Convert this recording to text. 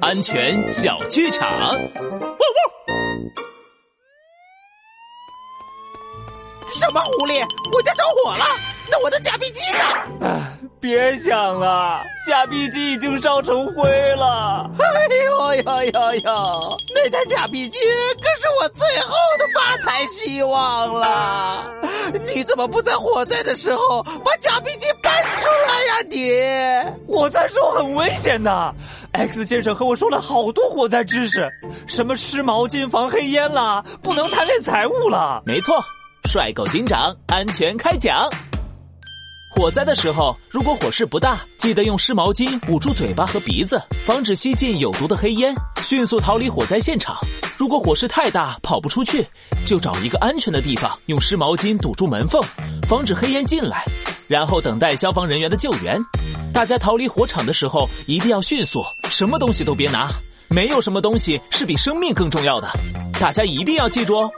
安全小剧场。汪汪！什么狐狸？我家着火了！那我的假币机呢？哎，别想了，假币机已经烧成灰了。哎呦呦呦呦！那台假币机可是我最后的发财希望了。你怎么不在火灾的时候把假币机搬出来呀？你火灾时候很危险的。X 先生和我说了好多火灾知识，什么湿毛巾防黑烟啦，不能贪恋财物了。没错，帅狗警长安全开讲。火灾的时候，如果火势不大，记得用湿毛巾捂住嘴巴和鼻子，防止吸进有毒的黑烟，迅速逃离火灾现场。如果火势太大，跑不出去，就找一个安全的地方，用湿毛巾堵住门缝，防止黑烟进来，然后等待消防人员的救援。大家逃离火场的时候一定要迅速，什么东西都别拿，没有什么东西是比生命更重要的。大家一定要记住哦。